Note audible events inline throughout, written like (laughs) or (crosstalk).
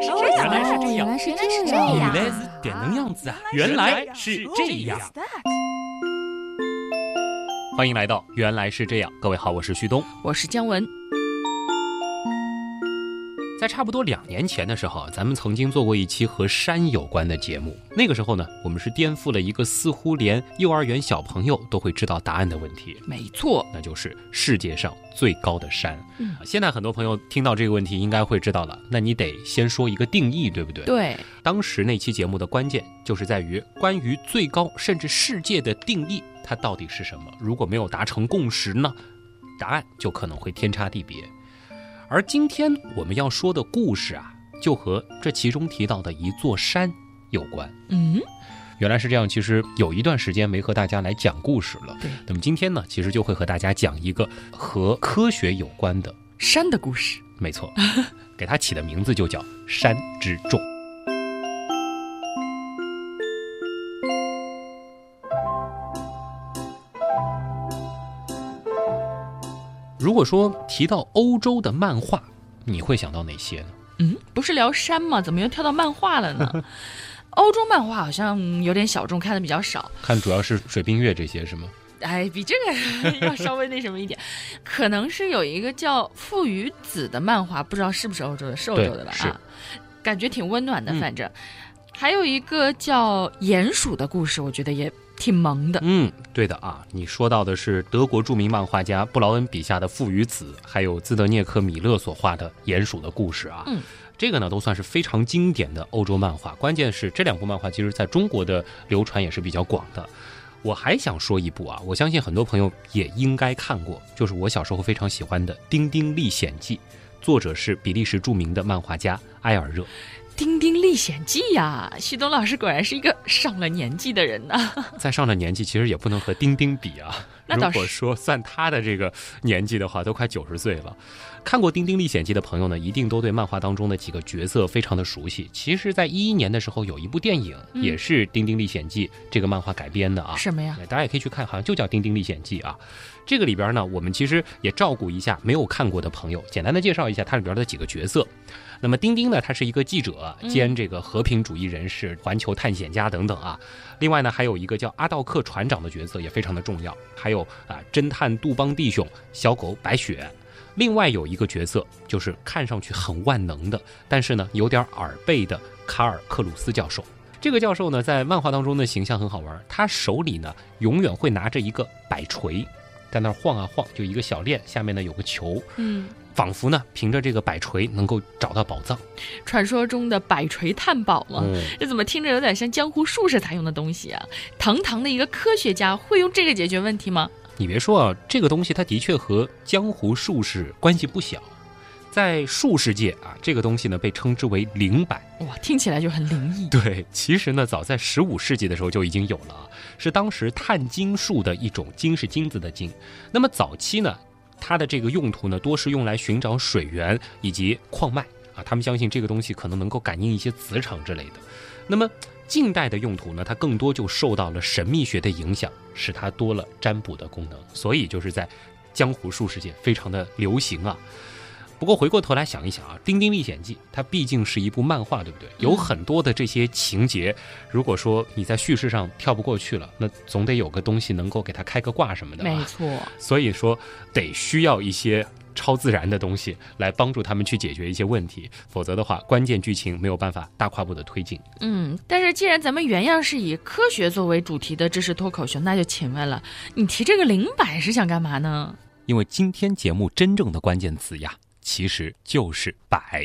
来是这样，原来是这样，原来是这这样样，原来是点能样子啊！原来是这样。欢迎来到《原来是这样》，各位好，我是旭东。我是姜文。在差不多两年前的时候，咱们曾经做过一期和山有关的节目。那个时候呢，我们是颠覆了一个似乎连幼儿园小朋友都会知道答案的问题，没错，那就是世界上最高的山。嗯啊现在很多朋友听到这个问题，应该会知道了。那你得先说一个定义，对不对？对，当时那期节目的关键就是在于关于最高甚至世界的定义，它到底是什么？如果没有达成共识呢，答案就可能会天差地别。而今天我们要说的故事啊，就和这其中提到的一座山有关。嗯，原来是这样，其实有一段时间没和大家来讲故事了。对，那么今天呢，其实就会和大家讲一个和科学有关的，山的故事。没错，给它起的名字就叫“山之重”。如果说提到欧洲的漫画，你会想到哪些呢？嗯，不是聊山吗？怎么又跳到漫画了呢？(laughs) 欧洲漫画好像有点小众，看的比较少。看主要是水冰月这些是吗？哎，比这个要稍微那什么一点，(laughs) 可能是有一个叫《父与子》的漫画，不知道是不是欧洲的，是欧洲的吧？是啊，感觉挺温暖的，嗯反正。还有一个叫《鼹鼠的故事》，我觉得也挺萌的。嗯，对的啊，你说到的是德国著名漫画家布劳恩笔下的《父与子》，还有兹德涅克米勒所画的《鼹鼠的故事》啊。嗯，这个呢都算是非常经典的欧洲漫画。关键是这两部漫画其实在中国的流传也是比较广的。我还想说一部啊，我相信很多朋友也应该看过，就是我小时候非常喜欢的《丁丁历险记》，作者是比利时著名的漫画家埃尔热。《丁丁历险记》呀，旭东老师果然是一个上了年纪的人呐、(laughs) 再上了年纪，其实也不能和丁丁比啊。那倒是如果说算他的这个年纪的话，都快九十岁了。看过《丁丁历险记》的朋友呢，一定都对漫画当中的几个角色非常的熟悉。其实，在一一年的时候，有一部电影、嗯也是《丁丁历险记》这个漫画改编的啊。什么呀？大家也可以去看，好像就叫《丁丁历险记》啊。这个里边呢，我们其实也照顾一下没有看过的朋友，简单的介绍一下它里边的几个角色。那么丁丁呢，他是一个记者兼这个和平主义人士、环球探险家等等啊。另外呢，还有一个叫阿道克船长的角色也非常的重要，还有啊侦探杜邦弟兄、小狗白雪。另外有一个角色就是看上去很万能的，但是呢有点耳背的卡尔克鲁斯教授。这个教授呢，在漫画当中的形象很好玩，他手里呢永远会拿着一个摆锤，在那儿晃啊晃，就一个小链，下面呢有个球，嗯，仿佛呢凭着这个摆锤能够找到宝藏。传说中的摆锤探宝吗？嗯，这怎么听着有点像江湖术士才用的东西啊？堂堂的一个科学家会用这个解决问题吗？你别说啊，这个东西它的确和江湖术士关系不小。在术士界啊，这个东西呢被称之为灵摆。哇，听起来就很灵异。(laughs) 对，其实呢，早在十五世纪的时候就已经有了啊，是当时探金术的一种金是金子的金。那么早期呢，它的这个用途呢，多是用来寻找水源以及矿脉啊，他们相信这个东西可能能够感应一些磁场之类的。那么近代的用途呢，它更多就受到了神秘学的影响，使它多了占卜的功能，所以就是在江湖术士界非常的流行啊。不过回过头来想一想啊，《丁丁历险记》它毕竟是一部漫画，对不对？有很多的这些情节，如果说你在叙事上跳不过去了，那总得有个东西能够给它开个挂什么的吧。没错，所以说得需要一些超自然的东西来帮助他们去解决一些问题，否则的话，关键剧情没有办法大跨步的推进。嗯，但是既然咱们原样是以科学作为主题的知识脱口秀，那就请问了，你提这个灵摆是想干嘛呢？因为今天节目真正的关键词呀，其实就是摆。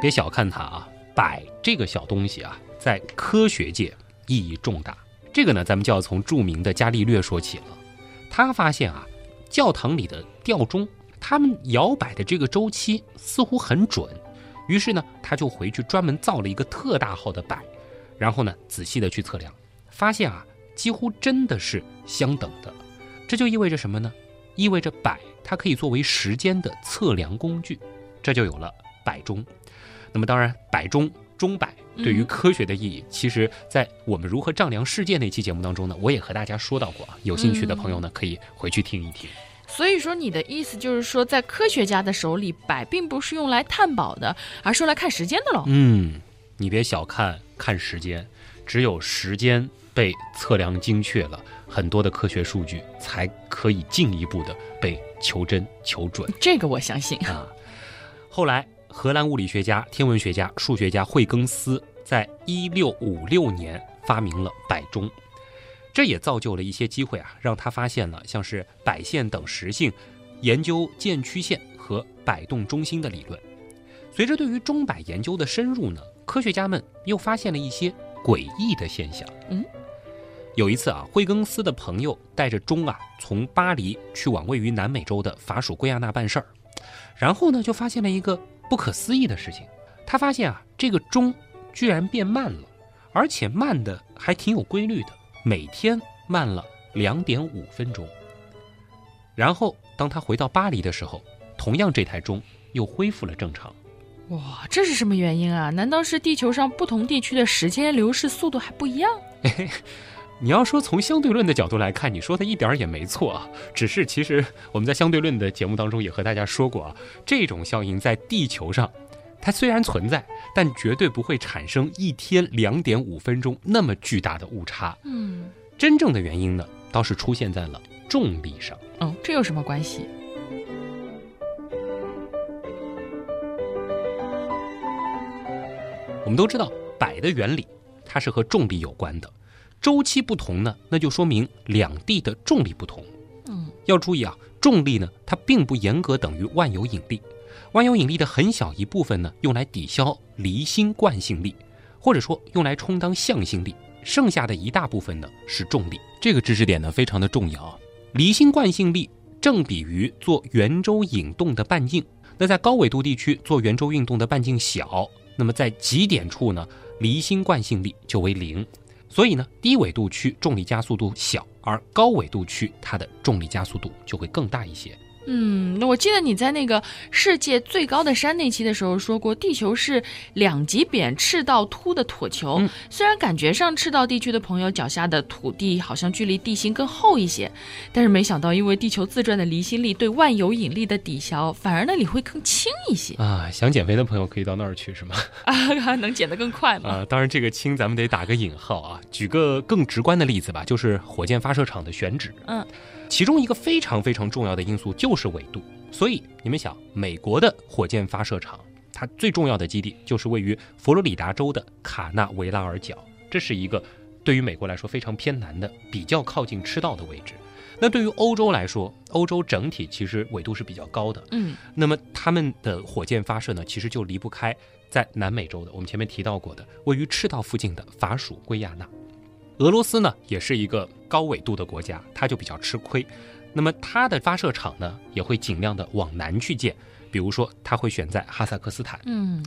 别小看它啊，摆这个小东西啊，在科学界意义重大。这个呢，咱们就要从著名的伽利略说起了。他发现啊，教堂里的吊钟，他们摇摆的这个周期似乎很准。于是呢，他就回去专门造了一个特大号的摆，然后呢，仔细的去测量，发现啊，几乎真的是相等的。这就意味着什么呢？意味着摆它可以作为时间的测量工具，这就有了摆钟。那么当然，摆钟钟摆对于嗯科学的意义，其实在我们如何丈量世界那期节目当中呢，我也和大家说到过啊。有兴趣的朋友呢，可以回去听一听。所以说，你的意思就是说，在科学家的手里，摆并不是用来探宝的，而是用来看时间的喽。嗯，你别小看看时间，只有时间被测量精确了，很多的科学数据才可以进一步的被求真求准。这个我相信啊。后来，荷兰物理学家、天文学家、数学家惠更斯在一六五六年发明了摆钟。这也造就了一些机会啊，让他发现了像是摆线等实性，研究渐曲线和摆动中心的理论。随着对于钟摆研究的深入呢，科学家们又发现了一些诡异的现象。嗯，有一次啊，惠更斯的朋友带着钟啊，从巴黎去往位于南美洲的法属圭亚那办事儿，然后呢，就发现了一个不可思议的事情。他发现啊，这个钟居然变慢了，而且慢的还挺有规律的。每天慢了两点五分钟，然后当他回到巴黎的时候，同样这台钟又恢复了正常。哇，这是什么原因啊？难道是地球上不同地区的时间流逝速度还不一样？(laughs) 你要说从相对论的角度来看，你说的一点儿也没错啊。只是其实我们在相对论的节目当中也和大家说过啊，这种效应在地球上。它虽然存在，但绝对不会产生一天两点五分钟那么巨大的误差。嗯，真正的原因呢，倒是出现在了重力上。哦，这有什么关系？我们都知道摆的原理，它是和重力有关的。周期不同呢，那就说明两地的重力不同。嗯，要注意啊，重力呢，它并不严格等于万有引力。万有引力的很小一部分呢，用来抵消离心惯性力，或者说用来充当向心力。剩下的一大部分呢是重力。这个知识点呢非常的重要。离心惯性力正比于做圆周引动的半径。那在高纬度地区做圆周运动的半径小，那么在极点处呢，离心惯性力就为零。所以呢，低纬度区重力加速度小，而高纬度区它的重力加速度就会更大一些。嗯，那我记得你在那个世界最高的山那期的时候说过，地球是两极扁、赤道凸的椭球。虽然感觉上赤道地区的朋友脚下的土地好像距离地心更厚一些，但是没想到因为地球自转的离心力对万有引力的抵消，反而那里会更轻一些啊。想减肥的朋友可以到那儿去，是吗？啊，能减得更快吗？啊，当然这个轻咱们得打个引号啊。举个更直观的例子吧，就是火箭发射场的选址。嗯。其中一个非常非常重要的因素就是纬度，所以你们想，美国的火箭发射场，它最重要的基地就是位于佛罗里达州的卡纳维拉尔角，这是一个对于美国来说非常偏南的、比较靠近赤道的位置。那对于欧洲来说，欧洲整体其实纬度是比较高的，嗯，那么他们的火箭发射呢，其实就离不开在南美洲的，我们前面提到过的位于赤道附近的法属圭亚那。俄罗斯呢，也是一个高纬度的国家，它就比较吃亏。那么它的发射场呢，也会尽量的往南去建，比如说它会选在哈萨克斯坦。嗯，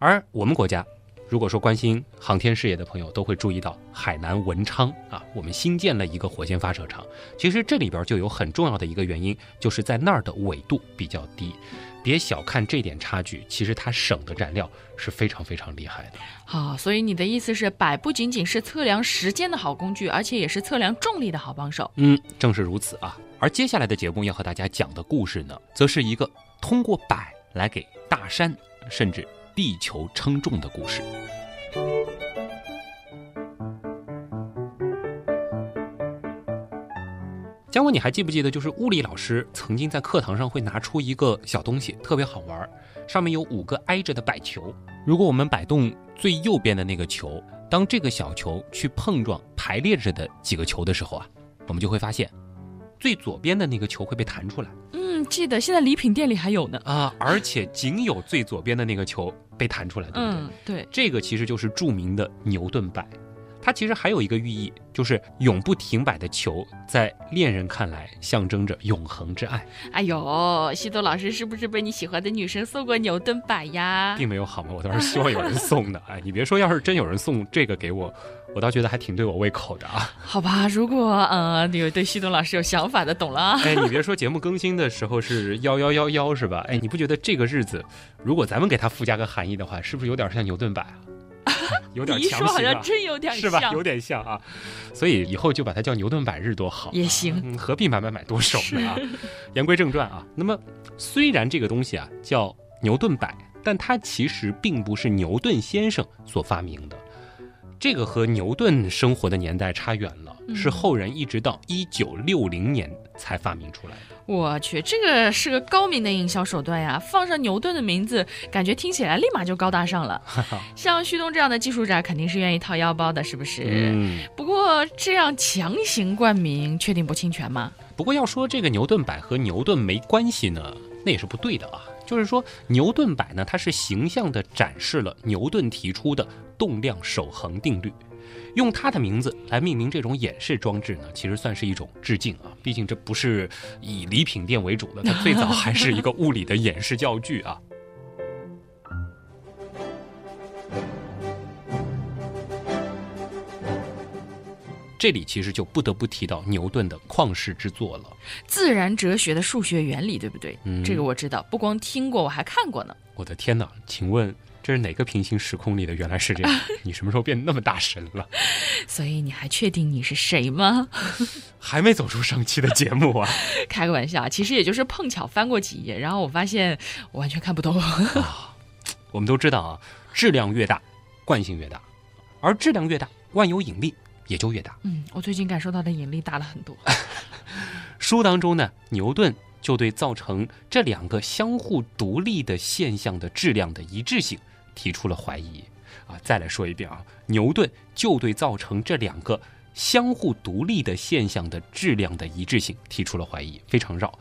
而我们国家，如果说关心航天事业的朋友，都会注意到海南文昌啊，我们新建了一个火箭发射场。其实这里边就有很重要的一个原因，就是在那儿的纬度比较低。别小看这点差距，其实它省的燃料是非常非常厉害的。好，所以你的意思是，摆不仅仅是测量时间的好工具，而且也是测量重力的好帮手。嗯，正是如此啊。而接下来的节目要和大家讲的故事呢，则是一个通过摆来给大山甚至地球称重的故事。姜文，你还记不记得，就是物理老师曾经在课堂上会拿出一个小东西，特别好玩，上面有五个挨着的摆球。如果我们摆动最右边的那个球，当这个小球去碰撞排列着的几个球的时候啊，我们就会发现，最左边的那个球会被弹出来。嗯，记得现在礼品店里还有呢。啊，而且仅有最左边的那个球被弹出来，对不对？嗯，对。这个其实就是著名的牛顿摆。它其实还有一个寓意，就是永不停摆的球，在恋人看来象征着永恒之爱。哎呦，西多老师是不是被你喜欢的女生送过牛顿摆呀？并没有好吗？我倒是希望有人送的。(laughs) 哎，你别说，要是真有人送这个给我，我倒觉得还挺对我胃口的啊。好吧，如果呃有对西东老师有想法的，懂了。哎，你别说，节目更新的时候是幺幺幺幺是吧？哎，你不觉得这个日子，如果咱们给它附加个含义的话，是不是有点像牛顿摆啊？有 (laughs) 点强行啊像，真有点是吧？像有点像啊，所以以后就把它叫牛顿百日多好啊，也行嗯，何必买买买多手呢啊？(laughs) 言归正传啊，那么虽然这个东西啊叫牛顿摆，但它其实并不是牛顿先生所发明的。这个和牛顿生活的年代差远了，嗯是后人一直到一九六零年才发明出来的。我去，这个是个高明的营销手段呀！放上牛顿的名字，感觉听起来立马就高大上了。(laughs) 像旭东这样的技术宅，肯定是愿意掏腰包的，是不是？嗯，不过这样强行冠名，确定不侵权吗？不过要说这个牛顿摆和牛顿没关系呢，那也是不对的啊。就是说，牛顿摆呢，它是形象地展示了牛顿提出的动量守恒定律。用他的名字来命名这种演示装置呢，其实算是一种致敬啊。毕竟这不是以礼品店为主的，它最早还是一个物理的演示教具啊。这里其实就不得不提到牛顿的旷世之作了。自然哲学的数学原理，对不对？嗯这个我知道，不光听过，我还看过呢。我的天哪，请问这是哪个平行时空里的？原来是这样，(laughs) 你什么时候变那么大神了？所以你还确定你是谁吗？(laughs) 还没走出上期的节目啊！(laughs) 开个玩笑，其实也就是碰巧翻过几页，然后我发现我完全看不懂。我们都知道啊，质量越大，惯性越大，而质量越大，万有引力也就越大。嗯，我最近感受到的引力大了很多。书当中呢，牛顿就对造成这两个相互独立的现象的质量的一致性提出了怀疑。啊，再来说一遍啊，牛顿就对造成这两个相互独立的现象的质量的一致性提出了怀疑，非常绕，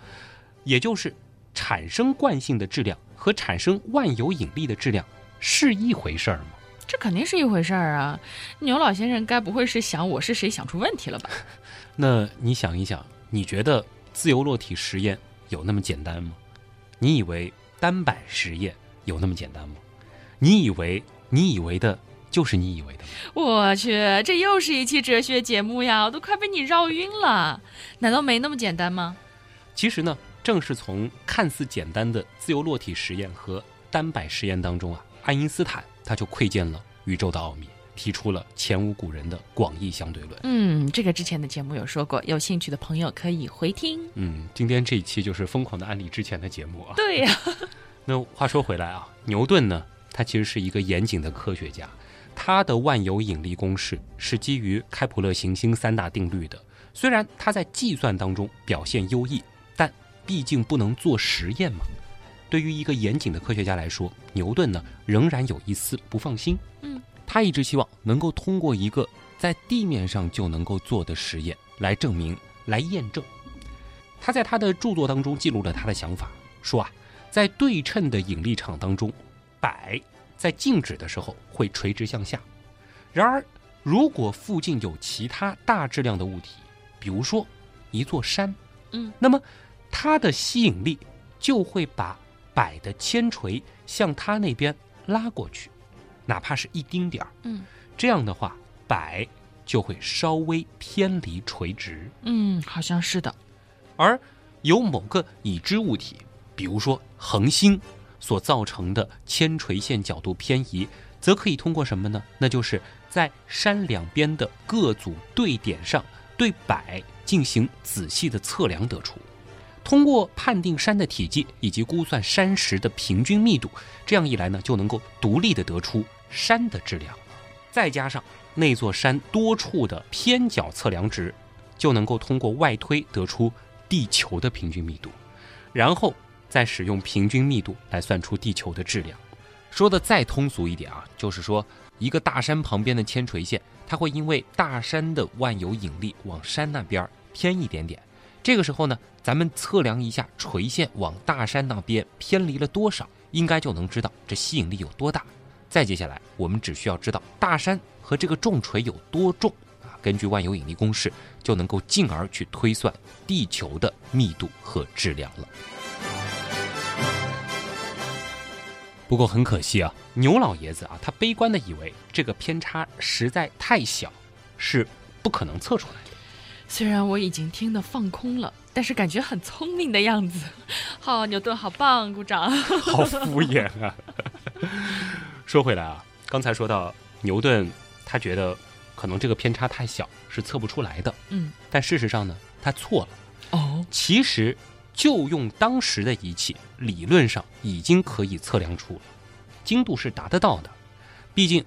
也就是产生惯性的质量和产生万有引力的质量是一回事儿吗？这肯定是一回事儿啊！牛老先生该不会是想我是谁想出问题了吧？(laughs) 那你想一想，你觉得自由落体实验有那么简单吗？你以为单板实验有那么简单吗？你以为你以为的就是你以为的吗？我去，这又是一期哲学节目呀！我都快被你绕晕了。难道没那么简单吗？其实呢，正是从看似简单的自由落体实验和单摆实验当中啊，爱因斯坦他就窥见了宇宙的奥秘，提出了前无古人的广义相对论。嗯，这个之前的节目有说过，有兴趣的朋友可以回听。嗯，今天这一期就是疯狂的安利之前的节目啊。对呀、(laughs) 那话说回来啊，牛顿呢，他其实是一个严谨的科学家，他的万有引力公式是基于开普勒行星三大定律的。虽然他在计算当中表现优异，但毕竟不能做实验嘛。对于一个严谨的科学家来说，牛顿呢仍然有一丝不放心。嗯，他一直希望能够通过一个在地面上就能够做的实验来证明、来验证。他在他的著作当中记录了他的想法，说啊，在对称的引力场当中，摆在静止的时候会垂直向下。然而，如果附近有其他大质量的物体，比如说一座山，嗯，那么它的吸引力就会把摆的铅锤向它那边拉过去，哪怕是一丁点儿。嗯这样的话，摆就会稍微偏离垂直。嗯，好像是的。而有某个已知物体，比如说恒星所造成的铅垂线角度偏移，则可以通过什么呢？那就是在山两边的各组对点上对摆进行仔细的测量得出。通过判定山的体积以及估算山石的平均密度，这样一来呢，就能够独立的得出山的质量。再加上那座山多处的偏角测量值，就能够通过外推得出地球的平均密度，然后再使用平均密度来算出地球的质量。说的再通俗一点啊，就是说一个大山旁边的铅垂线，它会因为大山的万有引力往山那边偏一点点。这个时候呢，咱们测量一下垂线往大山那边偏离了多少，应该就能知道这吸引力有多大。再接下来，我们只需要知道大山和这个重锤有多重啊，根据万有引力公式就能够进而去推算地球的密度和质量了。不过很可惜啊，牛老爷子啊，他悲观的以为这个偏差实在太小，是不可能测出来的。虽然我已经听得放空了，但是感觉很聪明的样子。好，牛顿好棒，鼓掌。(laughs) 好敷衍啊！(laughs) 说回来啊，刚才说到牛顿他觉得可能这个偏差太小，是测不出来的。嗯，但事实上呢，他错了。哦，其实就用当时的仪器，理论上已经可以测量出了，精度是达得到的。毕竟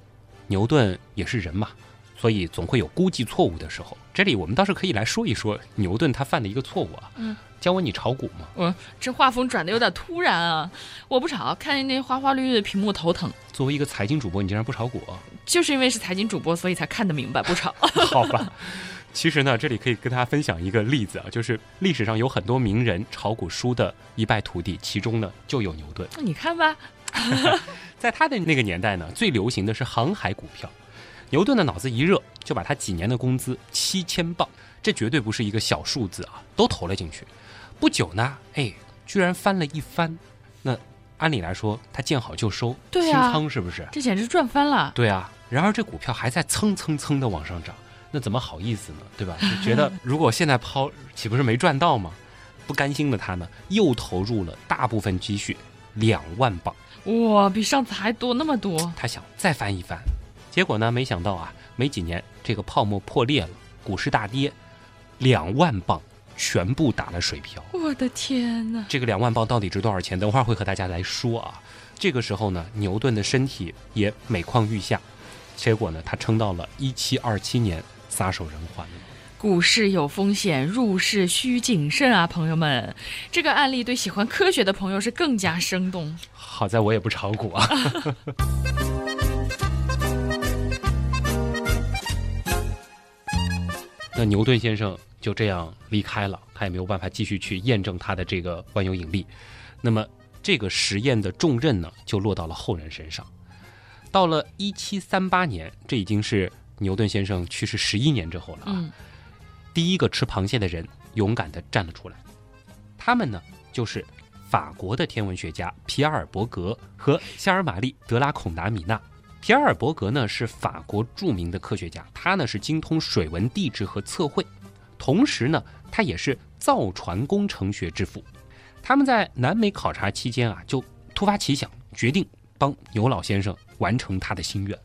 牛顿也是人嘛，所以总会有估计错误的时候。这里我们倒是可以来说一说牛顿他犯的一个错误啊。嗯，教我你炒股吗？我这画风转的有点突然啊！我不炒，看见那花花绿绿的屏幕头疼。作为一个财经主播，你竟然不炒股？就是因为是财经主播，所以才看得明白，不炒。(laughs) (laughs) 好吧。其实呢，这里可以跟大家分享一个例子啊，就是历史上有很多名人炒股输的一败涂地，其中呢就有牛顿。那你看吧，(laughs) 在他的那个年代呢，最流行的是航海股票。牛顿的脑子一热，就把他几年的工资七千镑，这绝对不是一个小数字啊，都投了进去。不久呢，哎，居然翻了一番。那按理来说，他见好就收，对啊清仓是不是？这简直赚翻了。对啊。然而这股票还在蹭蹭蹭的往上涨，那怎么好意思呢？对吧？就觉得 (laughs) 如果现在抛，岂不是没赚到吗？不甘心的他呢，又投入了大部分积蓄两万镑。哇，比上次还多那么多。他想再翻一翻。结果呢？没想到啊，没几年这个泡沫破裂了，股市大跌，两万镑全部打了水漂。我的天哪！这个两万镑到底值多少钱？等会儿会和大家来说啊。这个时候呢，牛顿的身体也每况愈下，结果呢，他撑到了一七二七年撒手人寰了。股市有风险，入市需谨慎啊，朋友们。这个案例对喜欢科学的朋友是更加生动。好在我也不炒股啊。(laughs) 那牛顿先生就这样离开了，他也没有办法继续去验证他的这个万有引力。那么这个实验的重任呢，就落到了后人身上。到了一七三八年，这已经是牛顿先生去世十一年之后了啊。嗯，第一个吃螃蟹的人勇敢的站了出来，他们呢就是法国的天文学家皮埃尔·伯格和夏尔玛丽·德拉孔达米娜。皮埃尔·伯格呢是法国著名的科学家，他呢是精通水文地质和测绘，同时呢他也是造船工程学之父。他们在南美考察期间啊，就突发奇想，决定帮牛老先生完成他的心愿。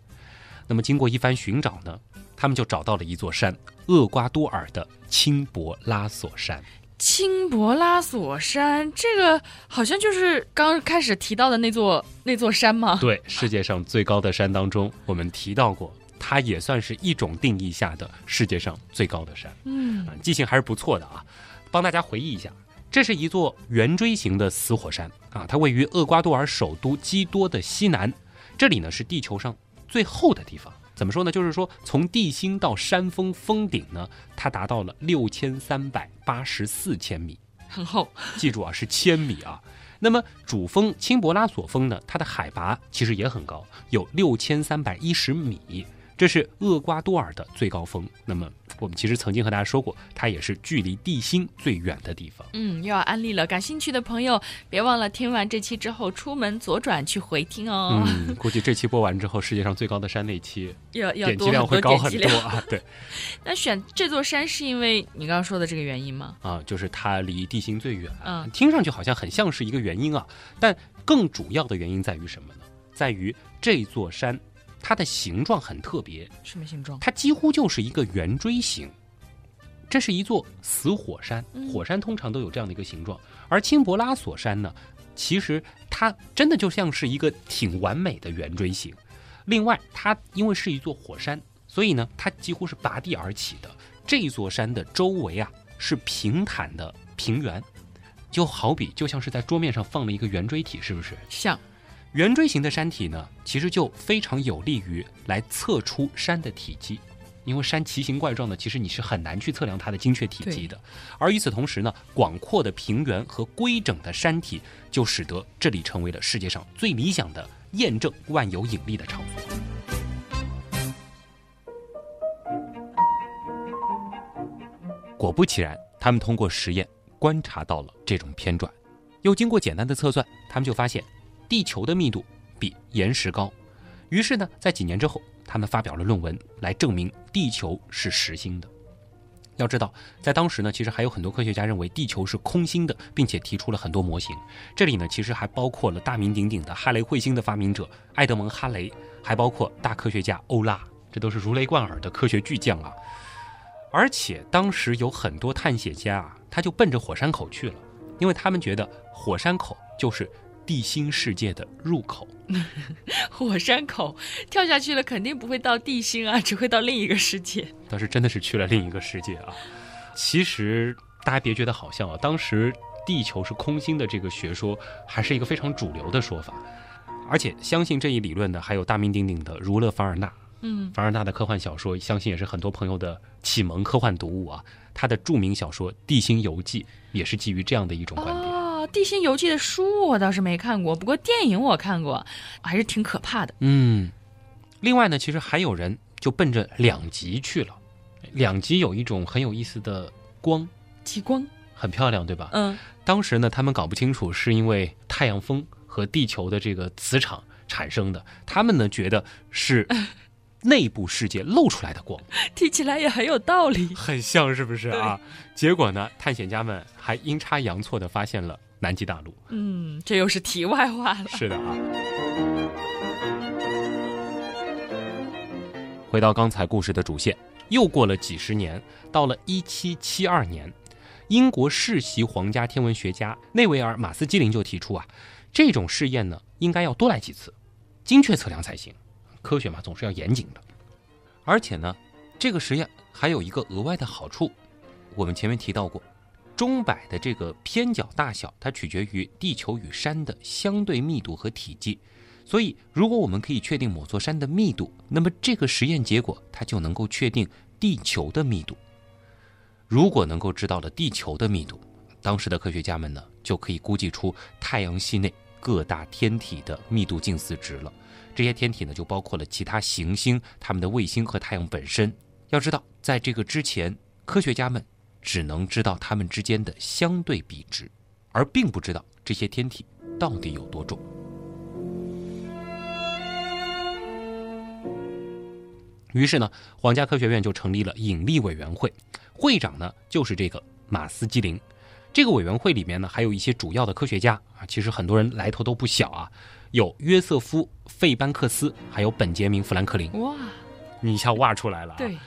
那么经过一番寻找呢，他们就找到了一座山——厄瓜多尔的青博拉索山。青博拉索山，这个好像就是刚开始提到的那座那座山吗？对，世界上最高的山当中，我们提到过，它也算是一种定义下的世界上最高的山。嗯啊，记性还是不错的啊。帮大家回忆一下，这是一座圆锥形的死火山啊，它位于厄瓜多尔首都基多的西南，这里呢是地球上最厚的地方。怎么说呢？就是说，从地心到山峰峰顶呢，它达到了六千三百八十四千米，很厚。记住啊，是千米啊。那么主峰钦博拉索峰呢，它的海拔其实也很高，有六千三百一十米，这是厄瓜多尔的最高峰。那么我们其实曾经和大家说过，它也是距离地心最远的地方。嗯，又要安利了，感兴趣的朋友别忘了听完这期之后出门左转去回听哦。嗯，估计这期播完之后，世界上最高的山那期 (laughs) 要要多点击量会高很多。啊。对 (laughs) 那选这座山是因为你刚刚说的这个原因吗？啊，就是它离地心最远。嗯听上去好像很像是一个原因啊，但更主要的原因在于什么呢？在于这座山它的形状很特别，什么形状？它几乎就是一个圆锥形。这是一座死火山，嗯火山通常都有这样的一个形状，而青博拉索山呢，其实它真的就像是一个挺完美的圆锥形。另外，它因为是一座火山，所以呢，它几乎是拔地而起的。这座山的周围啊是平坦的平原，就好比就像是在桌面上放了一个圆锥体，是不是？像圆锥形的山体呢，其实就非常有利于来测出山的体积，因为山奇形怪状的，其实你是很难去测量它的精确体积的。而与此同时呢，广阔的平原和规整的山体，就使得这里成为了世界上最理想的验证万有引力的场所。果不其然，他们通过实验观察到了这种偏转，又经过简单的测算，他们就发现地球的密度比岩石高。于是呢，在几年之后，他们发表了论文来证明地球是实心的。要知道，在当时呢，其实还有很多科学家认为地球是空心的，并且提出了很多模型。这里呢，其实还包括了大名鼎鼎的哈雷彗星的发明者埃德蒙·哈雷，还包括大科学家欧拉，这都是如雷贯耳的科学巨匠啊。而且当时有很多探险家啊，他就奔着火山口去了，因为他们觉得火山口就是地心世界的入口。(laughs) 火山口跳下去了，肯定不会到地心啊，只会到另一个世界。倒是真的是去了另一个世界啊！其实大家别觉得好笑啊，当时地球是空心的这个学说还是一个非常主流的说法，而且相信这一理论的还有大名鼎鼎的儒勒·凡尔纳。嗯，凡尔纳的科幻小说，相信也是很多朋友的启蒙科幻读物啊。他的著名小说《地心游记》也是基于这样的一种观点。哦，《地心游记》的书我倒是没看过，不过电影我看过，还是挺可怕的。嗯，另外呢，其实还有人就奔着两极去了。两极有一种很有意思的光，极光，很漂亮，对吧？嗯，当时呢，他们搞不清楚是因为太阳风和地球的这个磁场产生的，他们呢觉得是 (laughs) 内部世界露出来的光，听起来也很有道理。很像是不是啊？结果呢，探险家们还阴差阳错的发现了南极大陆。嗯，这又是题外话了。是的啊。回到刚才故事的主线，又过了几十年，到了一七七二年，英国世袭皇家天文学家内维尔·马斯基林就提出啊，这种试验呢应该要多来几次，精确测量才行。科学嘛，总是要严谨的。而且呢，这个实验还有一个额外的好处，我们前面提到过，钟摆的这个偏角大小，它取决于地球与山的相对密度和体积。所以，如果我们可以确定某座山的密度，那么这个实验结果它就能够确定地球的密度。如果能够知道了地球的密度，当时的科学家们呢就可以估计出太阳系内各大天体的密度近似值了。这些天体呢就包括了其他行星、它们的卫星和太阳本身。要知道，在这个之前，科学家们只能知道它们之间的相对比值，而并不知道这些天体到底有多重。于是呢，皇家科学院就成立了引力委员会，会长呢就是这个马斯基林。这个委员会里面呢还有一些主要的科学家啊，其实很多人来头都不小啊，有约瑟夫·费班克斯，还有本杰明·富兰克林。哇，你一下挖出来了、啊。对，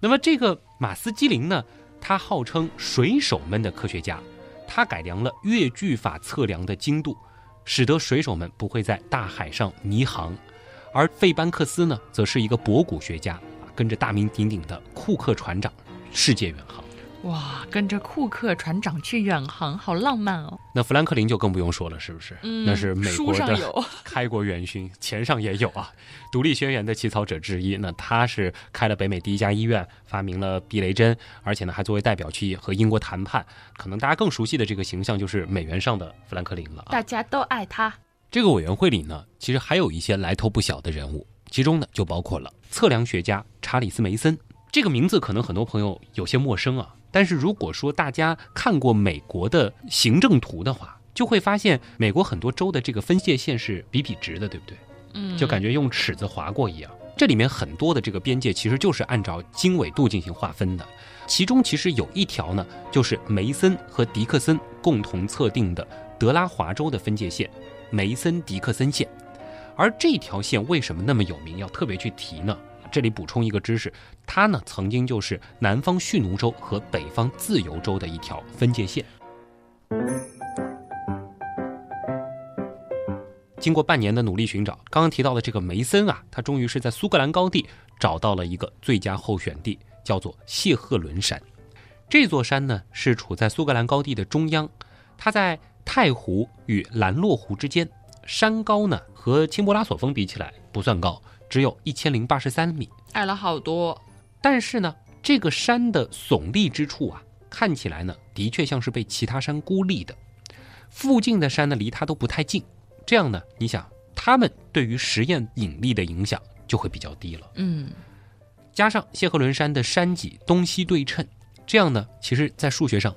那么这个马斯基林呢，他号称水手们的科学家，他改良了越距法测量的精度，使得水手们不会在大海上迷航。而费班克斯呢，则是一个博古学家，跟着大名鼎鼎的库克船长世界远航。哇，跟着库克船长去远航，好浪漫哦。那富兰克林就更不用说了，是不是？嗯那是美国的 (laughs) 开国元勋，钱上也有啊。独立宣言的起草者之一，那他是开了北美第一家医院，发明了避雷针，而且呢还作为代表去和英国谈判。可能大家更熟悉的这个形象就是美元上的富兰克林了啊。大家都爱他。这个委员会里呢，其实还有一些来头不小的人物，其中呢就包括了测量学家查理斯·梅森。这个名字可能很多朋友有些陌生啊，但是如果说大家看过美国的行政图的话，就会发现美国很多州的这个分界线是笔笔直的，对不对？嗯，就感觉用尺子划过一样。这里面很多的这个边界其实就是按照经纬度进行划分的，其中其实有一条呢，就是梅森和迪克森共同测定的德拉华州的分界线——梅森迪克森线。而这条线为什么那么有名，要特别去提呢？这里补充一个知识，它呢曾经就是南方蓄奴州和北方自由州的一条分界线。经过半年的努力寻找，刚刚提到的这个梅森啊，他终于是在苏格兰高地找到了一个最佳候选地，叫做谢赫伦山。这座山呢是处在苏格兰高地的中央，它在太湖与兰洛湖之间，山高呢和钦伯拉索峰比起来不算高，只有一千零八十三米。矮了好多。但是呢，这个山的耸立之处啊，看起来呢，的确像是被其他山孤立的。附近的山呢，离它都不太近，这样呢，你想，它们对于实验引力的影响就会比较低了。嗯，加上谢赫伦山的山脊东西对称，这样呢，其实在数学上，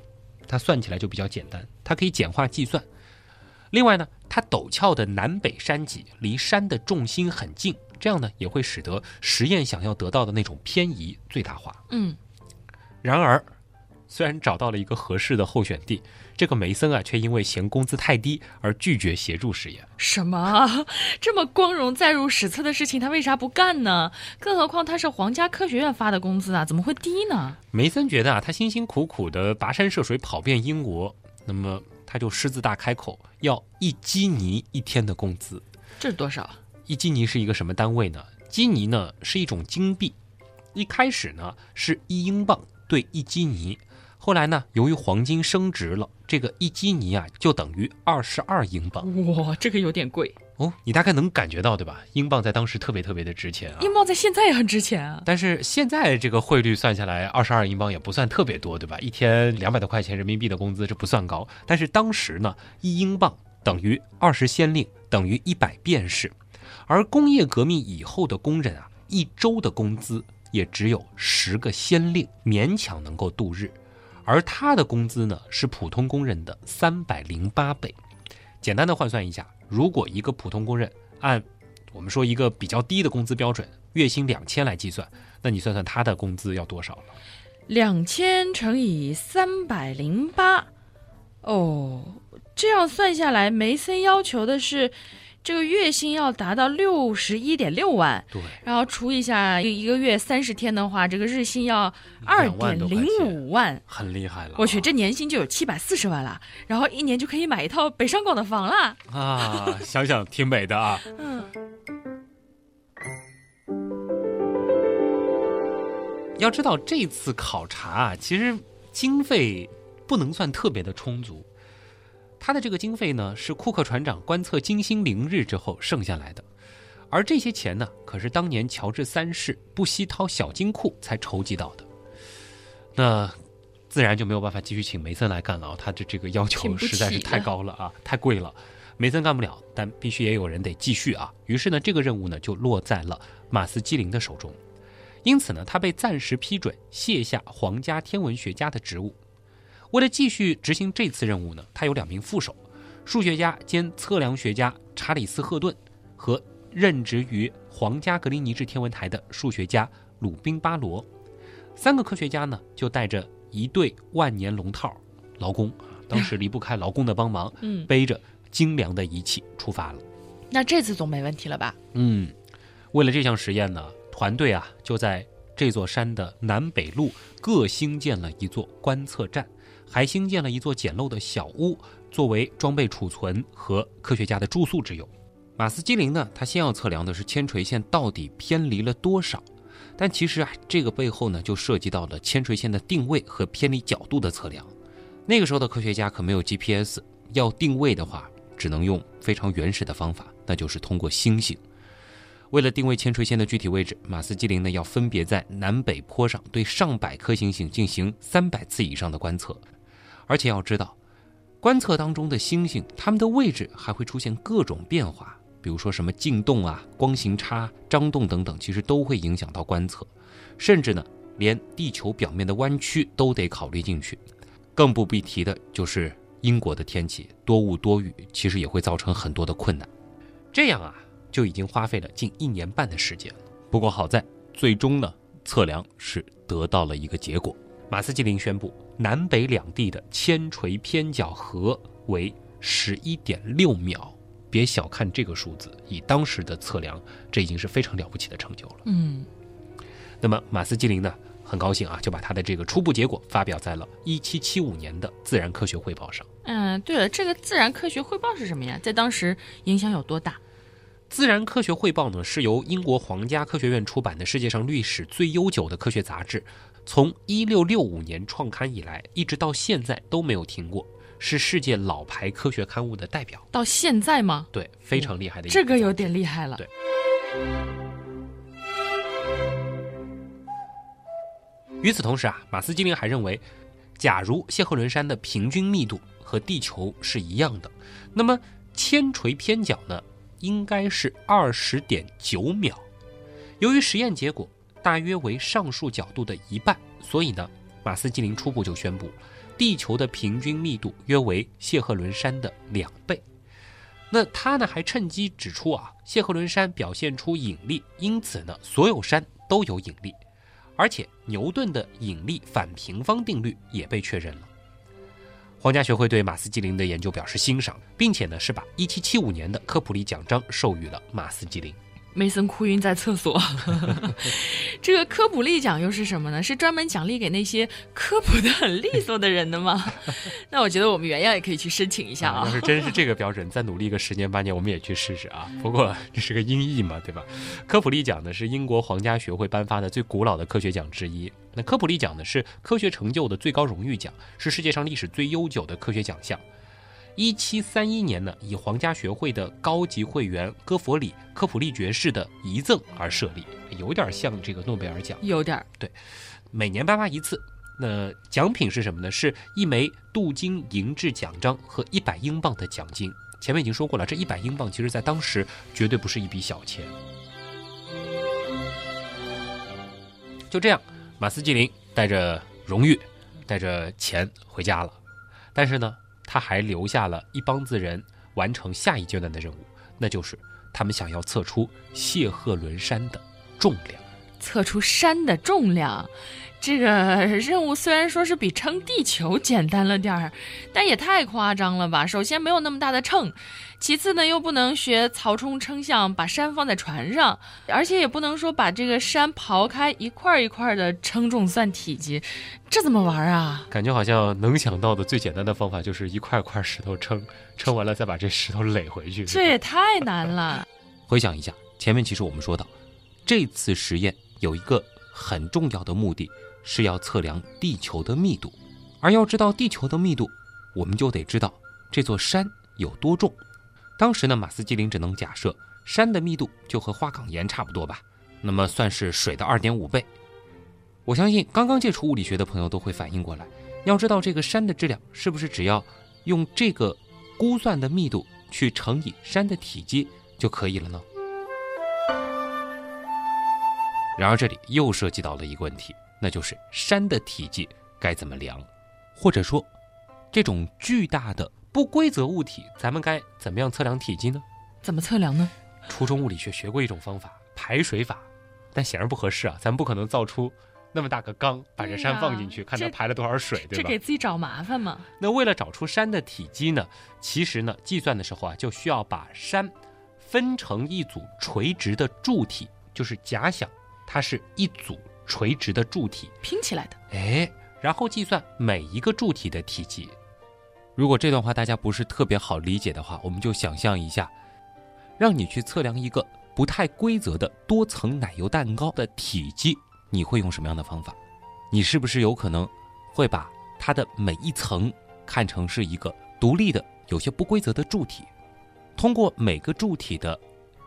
它算起来就比较简单，它可以简化计算。另外呢，它陡峭的南北山脊离山的重心很近，这样呢，也会使得实验想要得到的那种偏移最大化。嗯，然而，虽然找到了一个合适的候选地，这个梅森啊，却因为嫌工资太低而拒绝协助实验。什么？(laughs) 这么光荣载入史册的事情，他为啥不干呢？更何况他是皇家科学院发的工资啊，怎么会低呢？梅森觉得啊，他辛辛苦苦的跋山涉水跑遍英国，那么他就狮子大开口，要一基尼一天的工资。这是多少？一基尼是一个什么单位呢？基尼呢是一种金币，一开始呢是一英镑兑一基尼。后来呢，由于黄金升值了，这个一基尼啊就等于二十二英镑。哇，这个有点贵哦。你大概能感觉到对吧？英镑在当时特别特别的值钱啊。英镑在现在也很值钱啊。但是现在这个汇率算下来，二十二英镑也不算特别多，对吧？一天两百多块钱人民币的工资，这不算高。但是当时呢，一英镑等于二十先令，等于一百便士。而工业革命以后的工人啊，一周的工资也只有十个先令，勉强能够度日。而他的工资呢，是普通工人的三百零八倍。简单的换算一下，如果一个普通工人按我们说一个比较低的工资标准，月薪两千来计算，那你算算他的工资要多少了？两千乘以三百零八，哦，这样算下来，梅森要求的是。这个月薪要达到六十一点六万，对，然后除一下一个月三十天的话，这个日薪要二点零五万，很厉害了。我去，这年薪就有七百四十万了，然后一年就可以买一套北上广的房了啊！想想挺美的啊。(laughs) 嗯。要知道这次考察啊，其实经费不能算特别的充足。他的这个经费呢，是库克船长观测金星凌日之后剩下来的，而这些钱呢，可是当年乔治三世不惜掏小金库才筹集到的。那自然就没有办法继续请梅森来干了，他的这个要求实在是太高了啊，太贵了，梅森干不了，但必须也有人得继续啊。于是呢，这个任务呢就落在了马斯基林的手中，因此呢，他被暂时批准卸下皇家天文学家的职务。为了继续执行这次任务呢，他有两名副手，数学家兼测量学家查理斯·赫顿和任职于皇家格林尼治天文台的数学家鲁宾·巴罗。三个科学家呢，就带着一对万年龙套劳工，当时离不开劳工的帮忙，(laughs) 嗯，背着精良的仪器出发了。那这次总没问题了吧？嗯，为了这项实验呢，团队啊就在这座山的南北路各兴建了一座观测站。还兴建了一座简陋的小屋，作为装备储存和科学家的住宿之用。马斯基林呢，他先要测量的是铅垂线到底偏离了多少，但其实啊，这个背后呢，就涉及到了铅垂线的定位和偏离角度的测量。那个时候的科学家可没有 GPS，要定位的话，只能用非常原始的方法，那就是通过星星。为了定位铅垂线的具体位置，马斯基林呢，要分别在南北坡上对上百颗星星进行三百次以上的观测。而且要知道，观测当中的星星，它们的位置还会出现各种变化，比如说什么进动啊、光行差、张动等等，其实都会影响到观测。甚至呢，连地球表面的弯曲都得考虑进去。更不必提的就是英国的天气，多雾多雨，其实也会造成很多的困难。这样啊，就已经花费了近一年半的时间。不过好在，最终呢，测量是得到了一个结果。马斯基林宣布，南北两地的铅垂偏角和为十一点六秒。别小看这个数字，以当时的测量，这已经是非常了不起的成就了。嗯。那么马斯基林呢，很高兴啊，就把他的这个初步结果发表在了1775年的《自然科学汇报》上。嗯，对了，这个《自然科学汇报》是什么呀？在当时影响有多大？《自然科学汇报》呢，是由英国皇家科学院出版的世界上历史最悠久的科学杂志。从一六六五年创刊以来，一直到现在都没有停过，是世界老牌科学刊物的代表。到现在吗？对，非常厉害的。这个有点厉害了。对。与此同时啊，马斯基林还认为，假如谢赫伦山的平均密度和地球是一样的，那么铅垂偏角呢，应该是二十点九秒。由于实验结果。大约为上述角度的一半，所以呢，马斯基林初步就宣布，地球的平均密度约为谢赫伦山的两倍。那他呢还趁机指出啊，谢赫伦山表现出引力，因此呢，所有山都有引力。而且牛顿的引力反平方定律也被确认了。皇家学会对马斯基林的研究表示欣赏，并且呢是把1775年的科普利奖章授予了马斯基林。梅森哭晕在厕所。(laughs) 这个科普利奖又是什么呢？是专门奖励给那些科普的很利索的人的吗？(laughs) 那我觉得我们原样也可以去申请一下啊。要是真是这个标准，再努力个十年八年，我们也去试试啊。不过这是个音译嘛，对吧？科普利奖呢是英国皇家学会颁发的最古老的科学奖之一。那科普利奖呢是科学成就的最高荣誉奖，是世界上历史最悠久的科学奖项。一七三一年呢，以皇家学会的高级会员戈弗里·科普利爵士的遗赠而设立，有点像这个诺贝尔奖，有点对。每年颁发一次，那奖品是什么呢？是一枚镀金银质奖章和一百英镑的奖金。前面已经说过了，这一百英镑其实在当时绝对不是一笔小钱。就这样，马斯基林带着荣誉，带着钱回家了。但是呢？他还留下了一帮子人完成下一阶段的任务，那就是他们想要测出谢赫伦山的重量。测出山的重量，这个任务虽然说是比称地球简单了点儿，但也太夸张了吧！首先没有那么大的秤，其次呢又不能学曹冲称象把山放在船上，而且也不能说把这个山刨开一块一块的称重算体积，这怎么玩啊？感觉好像能想到的最简单的方法就是一块块石头称，称完了再把这石头垒回去。这也太难了。回想一下，前面其实我们说到，这次实验。有一个很重要的目的，是要测量地球的密度，而要知道地球的密度，我们就得知道这座山有多重。当时呢，马斯基林只能假设山的密度就和花岗岩差不多吧，那么算是水的二点五倍。我相信刚刚接触物理学的朋友都会反应过来，要知道这个山的质量是不是只要用这个估算的密度去乘以山的体积就可以了呢？然而，这里又涉及到了一个问题，那就是山的体积该怎么量，或者说，这种巨大的不规则物体，咱们该怎么样测量体积呢？怎么测量呢？初中物理学学过一种方法，排水法，但显然不合适啊，咱们不可能造出那么大个缸，把这山放进去，看它排了多少水，对吧？这给自己找麻烦嘛。那为了找出山的体积呢，其实呢，计算的时候啊，就需要把山分成一组垂直的柱体，就是假想。它是一组垂直的柱体拼起来的，哎，然后计算每一个柱体的体积。如果这段话大家不是特别好理解的话，我们就想象一下，让你去测量一个不太规则的多层奶油蛋糕的体积，你会用什么样的方法？你是不是有可能会把它的每一层看成是一个独立的、有些不规则的柱体？通过每个柱体的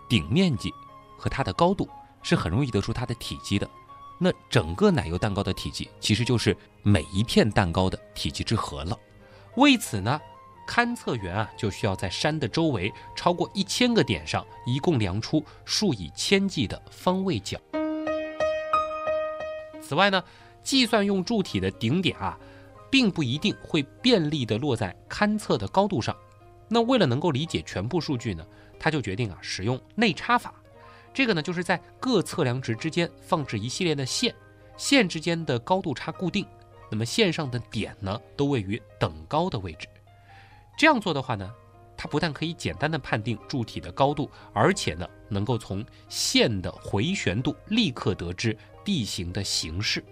顶面积和它的高度。是很容易得出它的体积的，那整个奶油蛋糕的体积其实就是每一片蛋糕的体积之和了。为此呢，勘测员啊就需要在山的周围超过一千个点上，一共量出数以千计的方位角。此外呢，计算用柱体的顶点啊，并不一定会便利的落在勘测的高度上。那为了能够理解全部数据呢，他就决定啊使用内插法。这个呢，就是在各测量值之间放置一系列的线，线之间的高度差固定，那么线上的点呢，都位于等高的位置。这样做的话呢，它不但可以简单的判定柱体的高度，而且呢，能够从线的回旋度立刻得知地形的形式。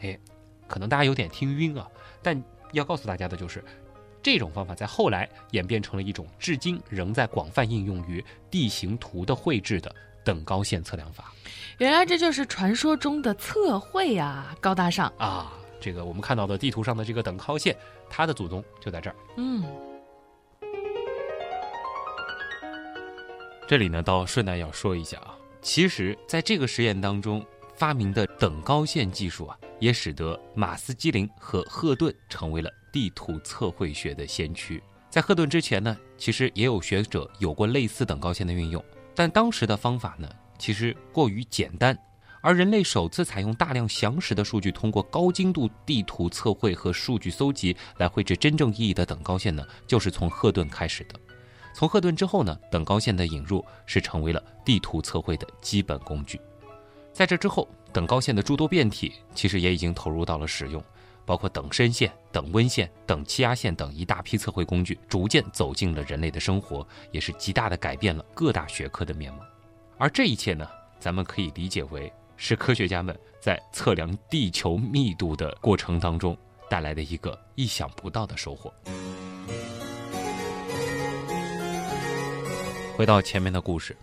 哎，可能大家有点听晕啊，但要告诉大家的就是，这种方法在后来演变成了一种至今仍在广泛应用于地形图的绘制的。等高线测量法，原来这就是传说中的测绘啊，高大上啊！这个我们看到的地图上的这个等高线，它的祖宗就在这儿。嗯，这里呢，倒顺带要说一下啊，其实在这个实验当中发明的等高线技术啊，也使得马斯基林和赫顿成为了地图测绘学的先驱。在赫顿之前呢，其实也有学者有过类似等高线的运用。但当时的方法呢，其实过于简单，而人类首次采用大量详实的数据，通过高精度地图测绘和数据搜集来绘制真正意义的等高线呢，就是从赫顿开始的。从赫顿之后呢，等高线的引入是成为了地图测绘的基本工具。在这之后，等高线的诸多变体，其实也已经投入到了使用，包括等深线、等温线、等气压线等一大批测绘工具，逐渐走进了人类的生活，也是极大的改变了各大学科的面貌。而这一切呢，咱们可以理解为是科学家们在测量地球密度的过程当中带来的一个意想不到的收获。回到前面的故事，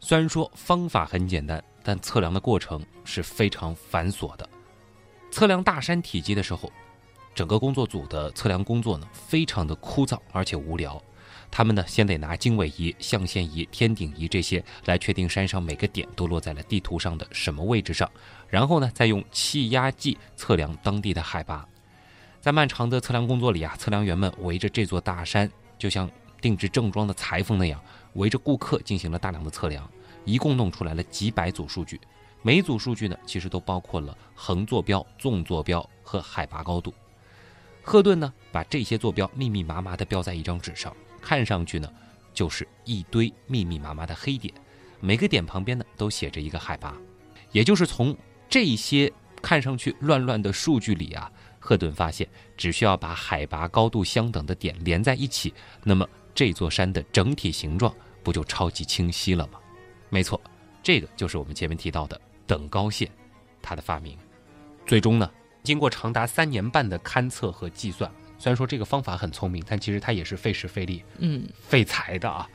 虽然说方法很简单，但测量的过程是非常繁琐的。测量大山体积的时候，整个工作组的测量工作呢，非常的枯燥而且无聊。他们呢，先得拿经纬仪、象限仪、天顶仪这些来确定山上每个点都落在了地图上的什么位置上，然后呢，再用气压计测量当地的海拔。在漫长的测量工作里啊，测量员们围着这座大山，就像定制正装的裁缝那样。围着顾客进行了大量的测量，一共弄出来了几百组数据。每组数据呢，其实都包括了横坐标、纵坐标和海拔高度。赫顿呢，把这些坐标密密麻麻地标在一张纸上，看上去呢，就是一堆密密麻麻的黑点。每个点旁边呢，都写着一个海拔。也就是从这些看上去乱乱的数据里啊，赫顿发现，只需要把海拔高度相等的点连在一起，那么。这座山的整体形状不就超级清晰了吗？没错，这个就是我们前面提到的等高线，它的发明。最终呢，经过长达三年半的勘测和计算，虽然说这个方法很聪明，但其实它也是费时费力、嗯，费财的啊。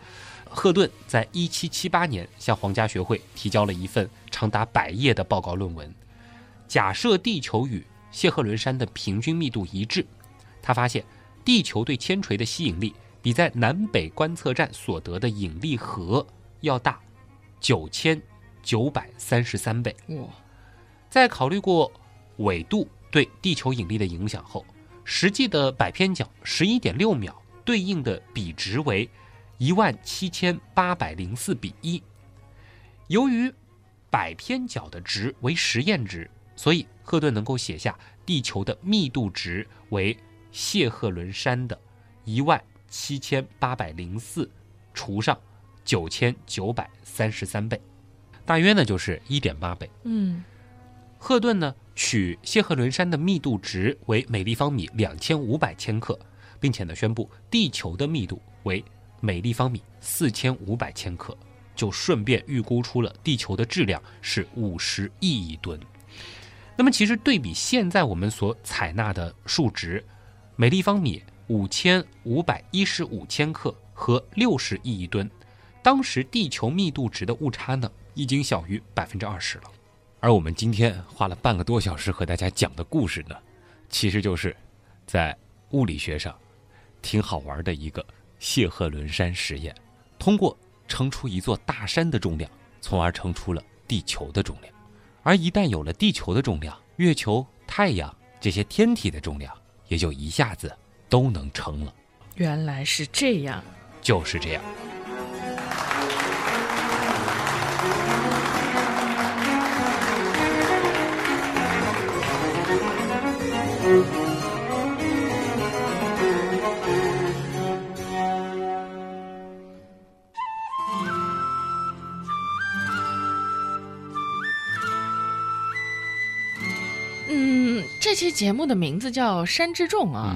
赫顿在一七七八年向皇家学会提交了一份长达百页的报告论文，假设地球与谢赫伦山的平均密度一致，他发现地球对铅锤的吸引力。比在南北观测站所得的引力和要大九千九百三十三倍。哇！在考虑过纬度对地球引力的影响后，实际的摆偏角十一点六秒对应的比值为一万七千八百零四比一。由于百偏角的值为实验值，所以赫顿能够写下地球的密度值为谢赫伦山的一万。七千八百零四除上九千九百三十三倍，大约呢就是一点八倍。嗯，赫顿呢取谢赫伦山的密度值为每立方米两千五百千克，并且呢宣布地球的密度为每立方米四千五百千克，就顺便预估出了地球的质量是五十亿亿吨。那么其实对比现在我们所采纳的数值，每立方米。五千五百一十五千克和六十亿亿吨，当时地球密度值的误差呢，已经小于百分之二十了。而我们今天花了半个多小时和大家讲的故事呢，其实就是在物理学上挺好玩的一个谢赫伦山实验，通过称出一座大山的重量，从而称出了地球的重量。而一旦有了地球的重量，月球、太阳这些天体的重量也就一下子。都能称了，原来是这样，就是这样。嗯，这期节目的名字叫《山之重》啊。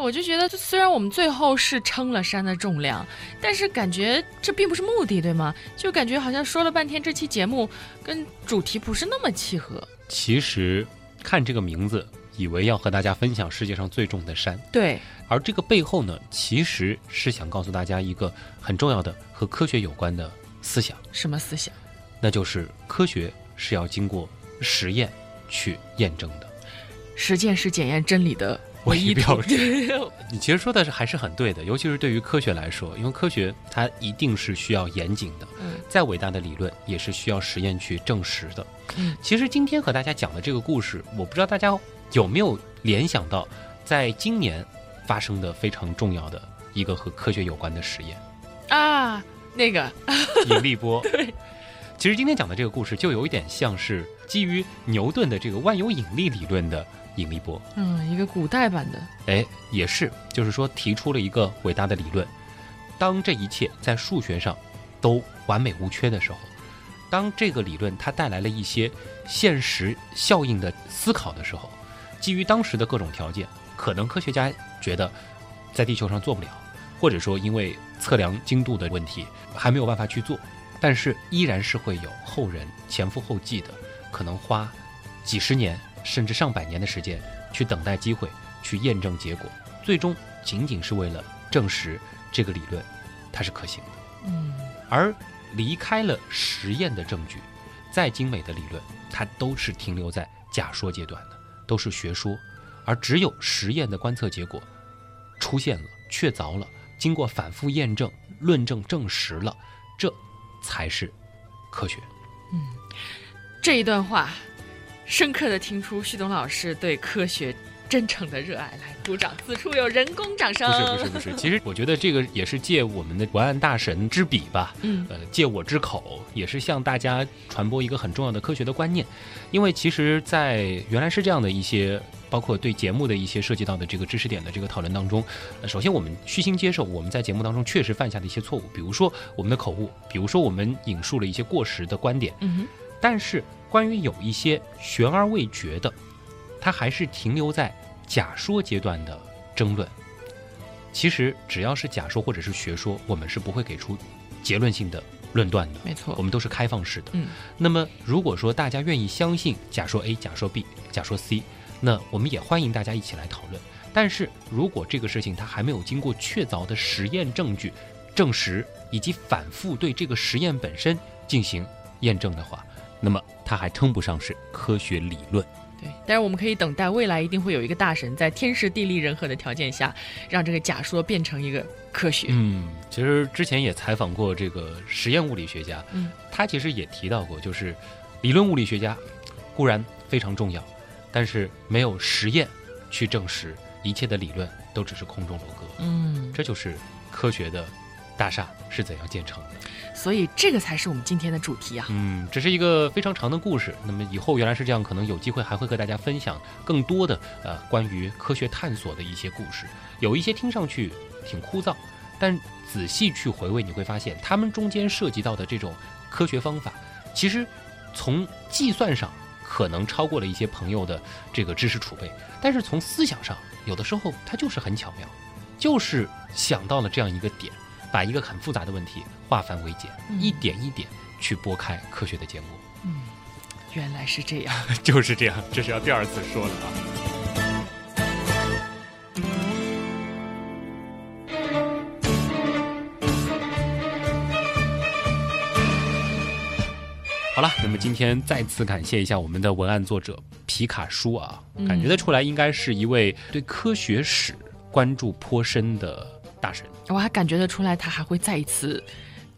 我就觉得，虽然我们最后是称了山的重量，但是感觉这并不是目的，对吗？就感觉好像说了半天，这期节目跟主题不是那么契合。其实看这个名字，以为要和大家分享世界上最重的山，对。而这个背后呢，其实是想告诉大家一个很重要的和科学有关的思想。什么思想？那就是科学是要经过实验去验证的。实践是检验真理的。唯一标准，(laughs) 你其实说的是还是很对的，尤其是对于科学来说，因为科学它一定是需要严谨的，再伟大的理论也是需要实验去证实的。嗯，其实今天和大家讲的这个故事，我不知道大家有没有联想到，在今年发生的非常重要的一个和科学有关的实验啊，那个 (laughs) 引力波。(laughs) 对，其实今天讲的这个故事就有一点像是基于牛顿的这个万有引力理论的。引力波，嗯，一个古代版的，哎，也是，就是说提出了一个伟大的理论。当这一切在数学上都完美无缺的时候，当这个理论它带来了一些现实效应的思考的时候，基于当时的各种条件，可能科学家觉得在地球上做不了，或者说因为测量精度的问题还没有办法去做，但是依然是会有后人前赴后继的，可能花几十年甚至上百年的时间去等待机会去验证结果，最终仅仅是为了证实这个理论它是可行的。嗯，而离开了实验的证据，再精美的理论，它都是停留在假说阶段的，都是学说。而只有实验的观测结果出现了、确凿了，经过反复验证、论证证实了，这才是科学。嗯这一段话，深刻的听出旭东老师对科学真诚的热爱。来，鼓掌，此处有人工掌声。不是不是不是，其实我觉得这个也是借我们的文案大神之笔吧，嗯呃，借我之口，也是向大家传播一个很重要的科学的观念。因为其实，在原来是这样的一些，包括对节目的一些涉及到的这个知识点的这个讨论当中，呃首先我们虚心接受我们在节目当中确实犯下的一些错误，比如说我们的口误，比如说我们引述了一些过时的观点。嗯哼，但是关于有一些悬而未决的，它还是停留在假说阶段的争论。其实只要是假说或者是学说，我们是不会给出结论性的论断的，没错我。们都是开放式的。嗯，那么如果说大家愿意相信假说 A、假说 B、假说 C，那我们也欢迎大家一起来讨论。但是如果这个事情它还没有经过确凿的实验证据证实，以及反复对这个实验本身进行验证的话，那么它还称不上是科学理论。对，但是我们可以等待未来一定会有一个大神在天时地利人和的条件下，让这个假说变成一个科学。嗯，其实之前也采访过这个实验物理学家，嗯，他其实也提到过，就是理论物理学家固然非常重要，但是没有实验去证实一切的理论都只是空中楼阁，嗯，这就是科学的大厦是怎样建成的。所以这个才是我们今天的主题啊。嗯，这是一个非常长的故事。那么以后原来是这样，可能有机会还会和大家分享更多的呃关于科学探索的一些故事。有一些听上去挺枯燥，但仔细去回味，你会发现他们中间涉及到的这种科学方法，其实从计算上可能超过了一些朋友的这个知识储备，但是从思想上，有的时候它就是很巧妙，就是想到了这样一个点，把一个很复杂的问题化繁为简，嗯一点一点去拨开科学的节目，嗯，原来是这样。(laughs) 就是这样，这是要第二次说了啊。好了，那么今天再次感谢一下我们的文案作者皮卡叔啊，嗯感觉得出来应该是一位对科学史关注颇深的大神。我还感觉得出来，他还会再一次，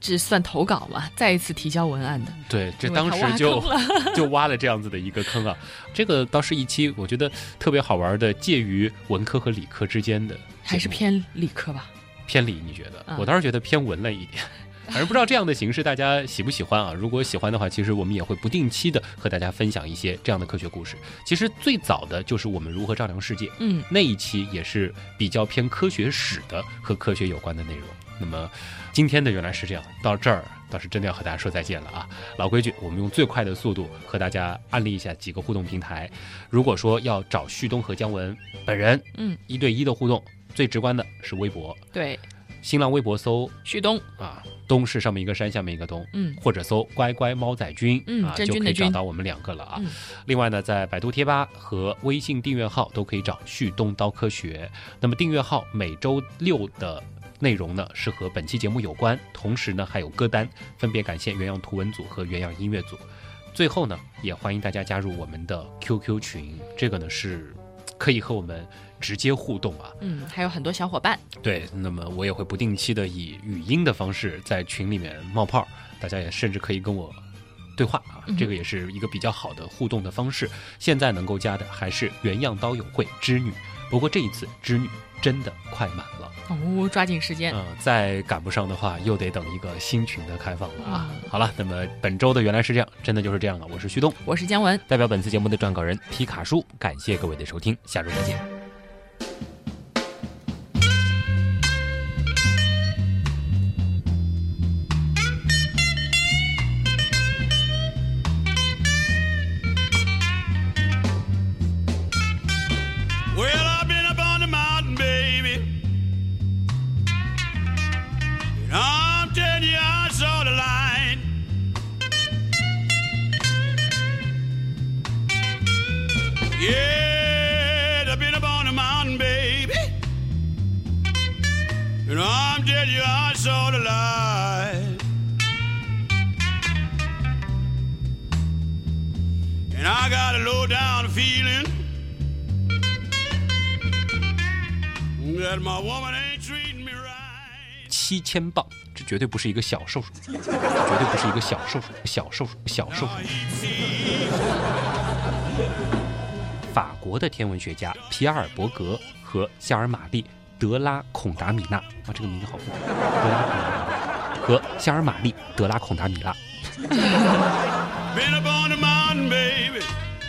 这算投稿嘛？再一次提交文案的。对，这当时就 (laughs) 就挖了这样子的一个坑啊。这个倒是一期我觉得特别好玩的，介于文科和理科之间的，还是偏理科吧。偏理？你觉得？嗯我倒是觉得偏文了一点。反正不知道这样的形式大家喜不喜欢啊？如果喜欢的话，其实我们也会不定期的和大家分享一些这样的科学故事。其实最早的就是我们如何丈量世界嗯，那一期，也是比较偏科学史的和科学有关的内容。那么今天的原来是这样，到这儿倒是真的要和大家说再见了啊！老规矩，我们用最快的速度和大家安利一下几个互动平台。如果说要找旭东和姜文本人，嗯，一对一的互动，最直观的是微博，对，新浪微博搜旭东，啊，东是上面一个山，下面一个东，嗯或者搜乖乖猫仔君，嗯啊，就可以找到我们两个了啊。嗯另外呢，在百度贴吧和微信订阅号都可以找旭东刀科学。那么订阅号每周六的内容呢是和本期节目有关，同时呢还有歌单，分别感谢原样图文组和原样音乐组。最后呢，也欢迎大家加入我们的 QQ 群，这个呢是可以和我们直接互动啊。嗯，还有很多小伙伴。对，那么我也会不定期的以语音的方式在群里面冒泡，大家也甚至可以跟我对话啊嗯，这个也是一个比较好的互动的方式。现在能够加的还是原样刀友会织女，不过这一次织女真的快满了，哦，抓紧时间。嗯、再赶不上的话，又得等一个新群的开放了啊。嗯好了，那么本周的原来是这样，真的就是这样了。我是旭东，我是姜文，代表本次节目的撰稿人皮卡叔，感谢各位的收听，下周再见。七千磅，这绝对不是一个小瘦数，这绝对不是一个小瘦数，小瘦数，小瘦数。法国的天文学家皮埃尔·伯格和夏尔·玛丽·德拉·孔达米娜啊，这个名字好复杂，德拉·孔达米娜和夏尔·玛丽·德拉·孔达米拉。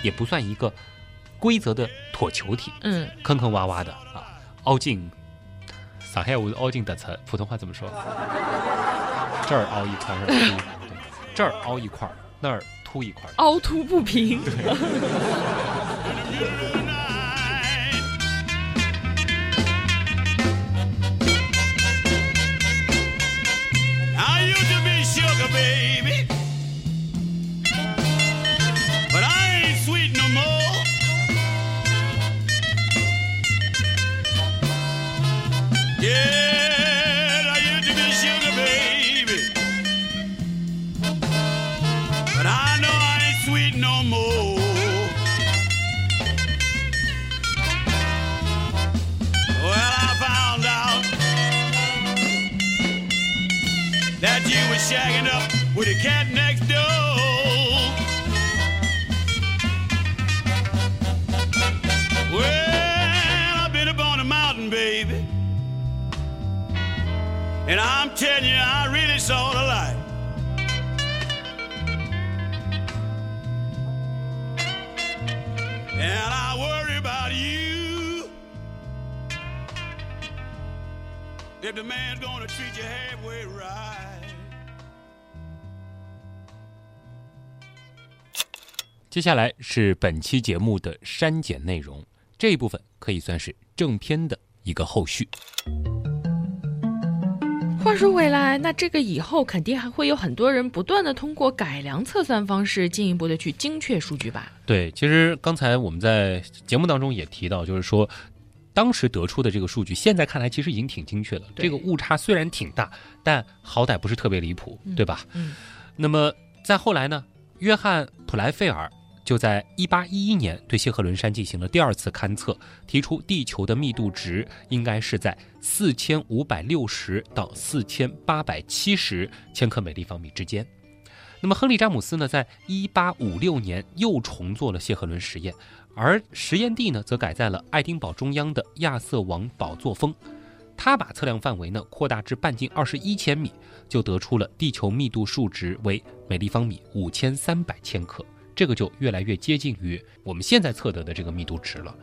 也不算一个规则的椭球体，嗯，坑坑洼洼的啊，凹进，上海话是凹进凸出，普通话怎么说？(laughs) 这儿凹一块，这儿这儿凹一块，那儿凸一块，凹凸不平。shagging 接下来是本期节目的删减内容，这一部分可以算是正片的一个后续。话说回来，那这个以后肯定还会有很多人不断的通过改良测算方式，进一步的去精确数据吧？对，其实刚才我们在节目当中也提到，就是说当时得出的这个数据，现在看来其实已经挺精确了。这个误差虽然挺大，但好歹不是特别离谱，对吧？嗯。那么再后来呢，约翰普莱费尔。就在一八一一年，对谢赫伦山进行了第二次勘测，提出地球的密度值应该是在四千五百六十到四千八百七十千克每立方米之间。那么，亨利·詹姆斯呢，在一八五六年又重做了谢赫伦实验，而实验地呢，则改在了爱丁堡中央的亚瑟王宝座峰。他把测量范围呢扩大至半径二十一千米，就得出了地球密度数值为每立方米五千三百千克。这个就越来越接近于我们现在测得的这个密度值了。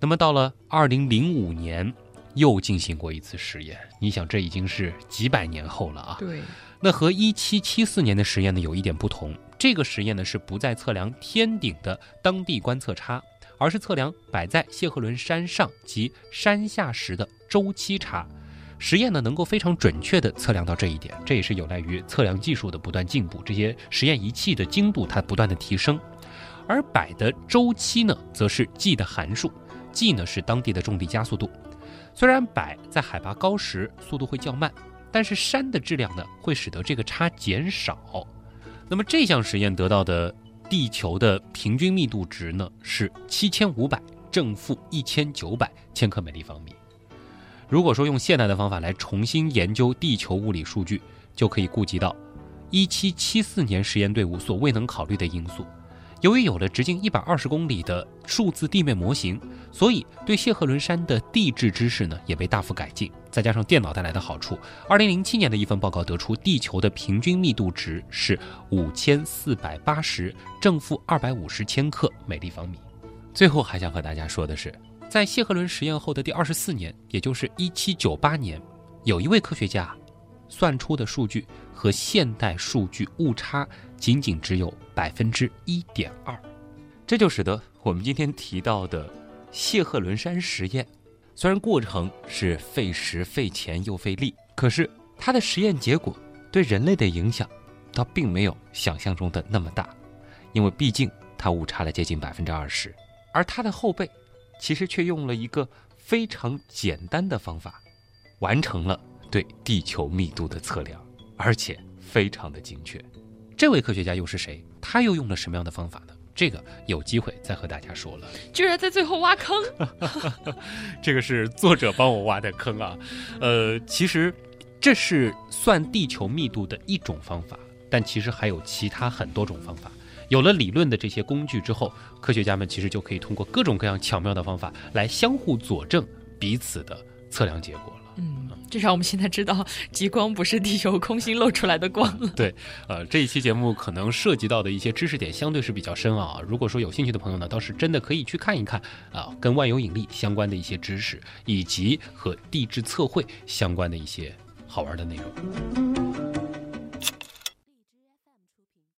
那么到了二零零五年，又进行过一次实验。你想，这已经是几百年后了啊。对。那和一七七四年的实验呢有一点不同，这个实验呢是不再测量天顶的当地观测差，而是测量摆在谢赫伦山上及山下时的周期差。实验呢能够非常准确地测量到这一点，这也是有赖于测量技术的不断进步，这些实验仪器的精度它不断的提升。而摆的周期呢，则是 g 的函数，g 呢是当地的重力加速度。虽然摆在海拔高时速度会较慢，但是山的质量呢会使得这个差减少。那么这项实验得到的地球的平均密度值呢是七千五百正负一千九百千克每立方米。如果说用现代的方法来重新研究地球物理数据，就可以顾及到1774年实验队伍所未能考虑的因素。由于有了直径120公里的数字地面模型，所以对谢赫伦山的地质知识呢也被大幅改进。再加上电脑带来的好处，2007年的一份报告得出地球的平均密度值是5480正负250千克每立方米。最后还想和大家说的是。在谢赫伦实验后的第二十四年，也就是一七九八年，有一位科学家算出的数据和现代数据误差仅仅只有百分之一点二，这就使得我们今天提到的谢赫伦山实验，虽然过程是费时费钱又费力，可是它的实验结果对人类的影响，倒并没有想象中的那么大，因为毕竟它误差了接近百分之二十，而它的后辈。其实却用了一个非常简单的方法，完成了对地球密度的测量，而且非常的精确。这位科学家又是谁？他又用了什么样的方法呢？这个有机会再和大家说了。居然在最后挖坑，(laughs) 这个是作者帮我挖的坑啊。呃，其实这是算地球密度的一种方法，但其实还有其他很多种方法。有了理论的这些工具之后，科学家们其实就可以通过各种各样巧妙的方法来相互佐证彼此的测量结果了。嗯，至少我们现在知道极光不是地球空心露出来的光了。(laughs) 对，呃，这一期节目可能涉及到的一些知识点相对是比较深啊。如果说有兴趣的朋友呢，倒是真的可以去看一看啊，跟万有引力相关的一些知识，以及和地质测绘相关的一些好玩的内容。